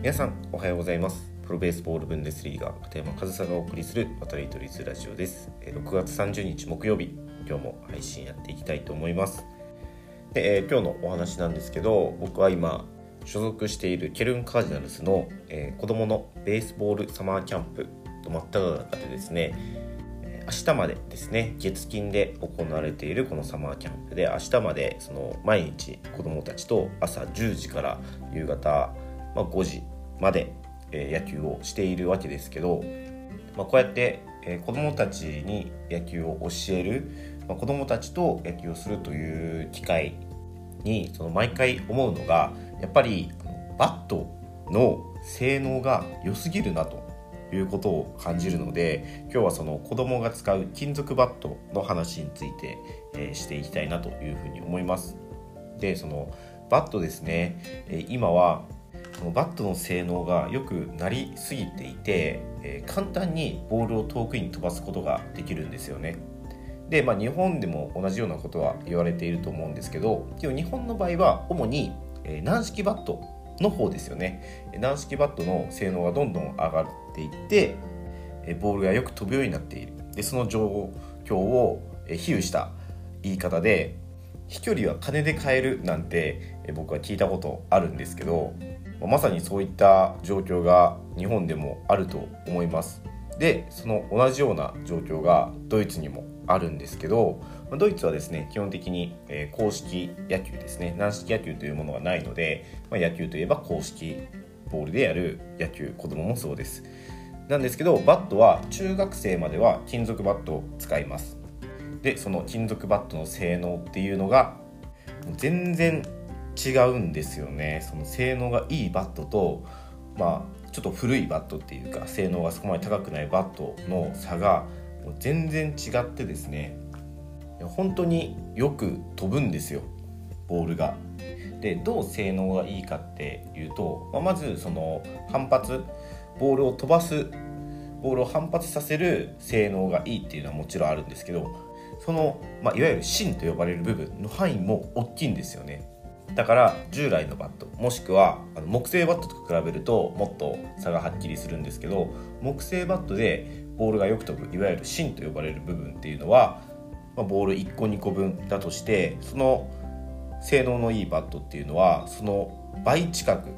皆さんおはようございます。プロベースボールブンデスリーガー片山和沙がお送りする渡り鳥ズラジオです。6月30日木曜日今日も配信やっていきたいと思います。で、えー、今日のお話なんですけど僕は今所属しているケルンカージナルスの、えー、子供のベースボールサマーキャンプと真っ只中でですね明日までですね月金で行われているこのサマーキャンプで明日までその毎日子どもたちと朝10時から夕方、まあ、5時まで、え野球をしているわけですけど、まあ、こうやって、え子どもたちに野球を教える、まあ、子どもたちと野球をするという機会にその毎回思うのがやっぱりバットの性能が良すぎるなということを感じるので今日はその子供が使う金属バットの話について、えー、していきたいなというふうに思います。でそのバットですね、えー、今はそのバットの性能が良くなりすぎていて、えー、簡単にボールを遠くに飛ばすことができるんですよね。で、まあ、日本でも同じようなことは言われていると思うんですけど日本の場合は主に、軟式バットの方ですよね軟式バットの性能がどんどん上がっていってボールがよく飛ぶようになっているでその状況を比喩した言い方で飛距離は金で買えるなんて僕は聞いたことあるんですけどまさにそういった状況が日本でもあると思います。でその同じような状況がドイツにもあるんですけどドイツはですね基本的に公式野球ですね。軟式野球というものがないので、まあ、野球といえば公式ボールでやる野球子供もそうです。なんですけどバットは中学生までは金属バットを使います。でその金属バットの性能っていうのが全然違うんですよね。その性能がいいバットとまあちょっと古いバットっていうか性能がそこまで高くないバットの差が全然違ってですね本当によく飛ぶんですよ。ボールが。でどう性能がいいかっていうと、まあ、まずその反発ボールを飛ばすボールを反発させる性能がいいっていうのはもちろんあるんですけどその、まあ、いわゆる芯と呼ばれる部分の範囲も大きいんですよね。だから従来のバットもしくはあの木製バットと比べるともっと差がはっきりするんですけど木製バットでボールがよく飛ぶいわゆる芯と呼ばれる部分っていうのは、まあ、ボール1個2個分だとしてその性能のいいバットっていうのはその倍近く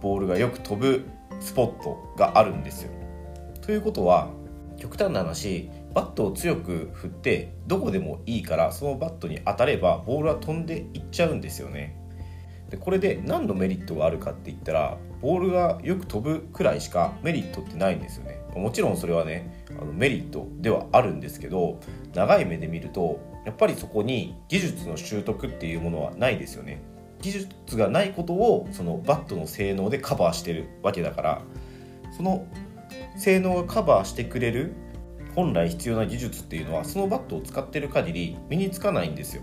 ボールがよく飛ぶスポットがあるんですよ。ということは極端な話バットを強く振ってどこでもいいからそのバットに当たればボールは飛んでいっちゃうんですよね。でこれで何のメリットがあるかって言ったらボールがよく飛ぶくらいしかメリットってないんですよね。もちろんそれはねあのメリットではあるんですけど長い目で見るとやっぱりそこに技術の習得っていうものはないですよね。技術がないことをそのバットの性能でカバーしてるわけだからその性能がカバーしてくれる本来必要な技術っていうのはそのバットを使ってる限り身につかないんですよ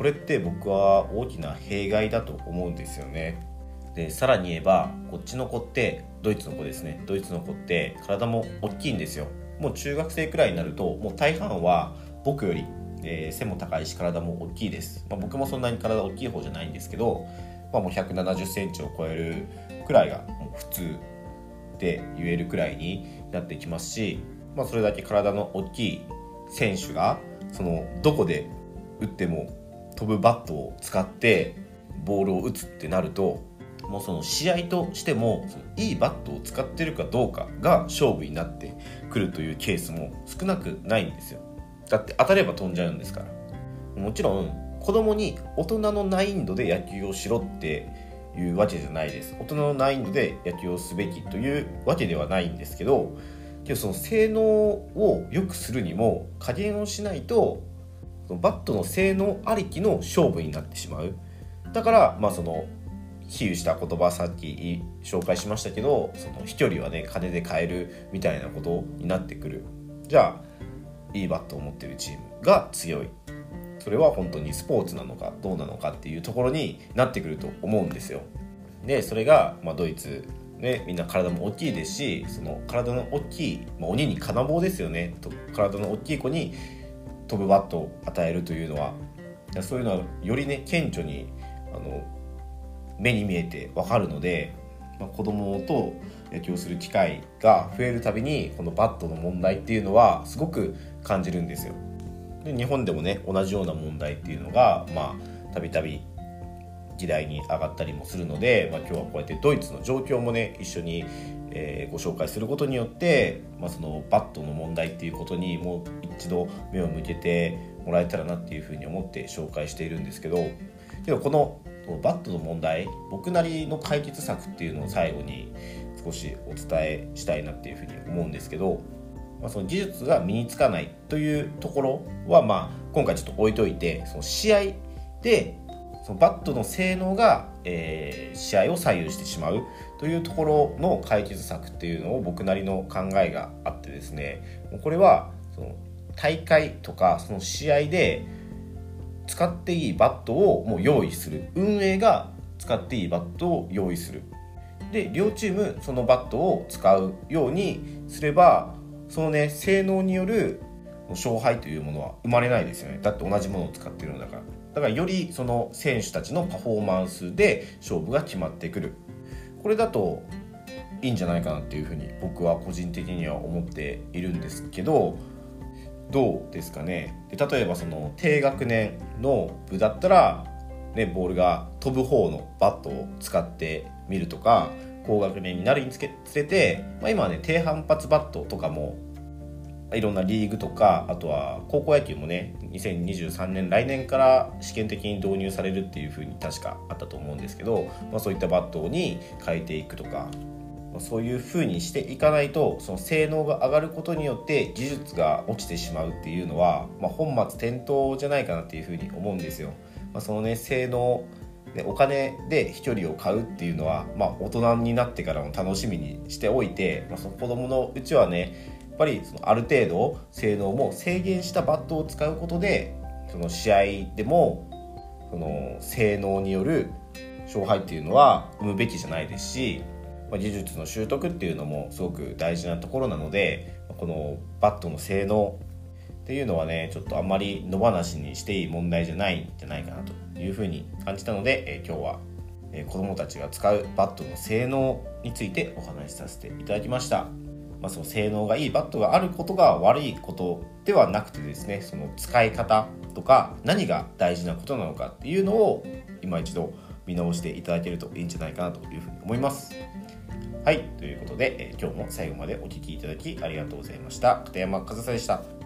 これって僕は大きな弊害だと思うんですよね。でさらに言えばこっちの子ってドイツの子ですね。ドイツの子って体も大きいんですよ。もう中学生くらいになるともう大半は僕より、えー、背も高いし体も大きいです、まあ、僕もそんなに体大きい方じゃないんですけど、まあ、もう1 7 0センチを超えるくらいがもう普通って言えるくらいになってきますし、まあ、それだけ体の大きい選手がそのどこで打っても飛ぶバットを使ってボールを打つってなるともうその試合としてもいいバットを使ってるかどうかが勝負になってくるというケースも少なくないんですよ。だって当たれば飛んじゃうんですから。もちろん子供に大人の難易度で野球をしろっていうわけじゃないです。大人の難易度で野球をすべきというわけではないんですけどけどその性能を良くするにも加減をしないとバットの性能ありきの勝負になってしまう。だからまあその比喩した言葉さっき紹介しましたけどその飛距離はね金で買えるみたいなことになってくる。じゃあいいバットを持ってるチームが強い。それは本当にスポーツなのかどうなのかっていうところになってくると思うんですよ。でそれが、まあ、ドイツね、みんな体も大きいですしその体の大きい、まあ、鬼に金棒ですよね。と体の大きい子に飛ぶバットを与えるというのはそういうのはよりね顕著にあの目に見えて分かるのでまあ、子供と野球をする機会が増えるたびにこのバットの問題っていうのはすごく感じるんですよ。で日本でもね同じような問題っていうのがまあたびたび議題に上がったりもするので、まあ、今日はこうやってドイツの状況もね一緒に、えー、ご紹介することによって、まあ、そのバットの問題っていうことにもう一度目を向けてもらえたらなっていうふうに思って紹介しているんですけどけどこのバットの問題僕なりの解決策っていうのを最後に少しお伝えしたいなっていうふうに思うんですけど、まあ、その技術が身につかないというところは、まあ、今回ちょっと置いといてその試合でそのバットの性能が、えー、試合を左右してしまうというところの解決策っていうのを僕なりの考えがあってですね。これはその大会とかその試合で使っていいバットをもう用意する。運営が使っていいバットを用意する。で両チームそのバットを使うようにすればそのね性能による勝敗というものは生まれないですよね。だって同じものを使ってるのだから。だからよりその選手たちのパフォーマンスで勝負が決まってくる。これだといいんじゃないかなっていうふうに僕は個人的には思っているんですけどどうですかね？で例えばその低学年の部だったら、ね、ボールが飛ぶ方のバットを使ってみるとか高学年になるにつれて、まあ、今はね低反発バットとかもいろんなリーグとかあとは高校野球もね2023年来年から試験的に導入されるっていうふうに確かあったと思うんですけど、まあ、そういったバットに変えていくとかそういう風にしていかないとその性能が上がることによって技術が落ちてしまうっていうのは、まあ、本末転倒じゃないかなっていう風に思うんですよ。まあ、そのね性能でお金で飛距離を買うっていうのは、まあ、大人になってからも楽しみにしておいて、まあ、その子供のうちはねぱりそのある程度性能も制限したバットを使うことでその試合でもその性能による勝敗っていうのは生むべきじゃないですしま技術の習得っていうのもすごく大事なところなのでこのバットの性能っていうのはねちょっとあんまり野放しにしていい問題じゃないんじゃないかなというふうに感じたので、え今日は、え子どもたちが使うバットの性能についてお話しさせていただきました。まあ、その性能がいいバットがあることが悪いことではなくてですねその使い方とか何が大事なことなのかっていうのを今一度見直していただけるといいんじゃないかなというふうに思います。はい、ということで、えー、今日も最後までお聴きいただきありがとうございました。片山和沙でした。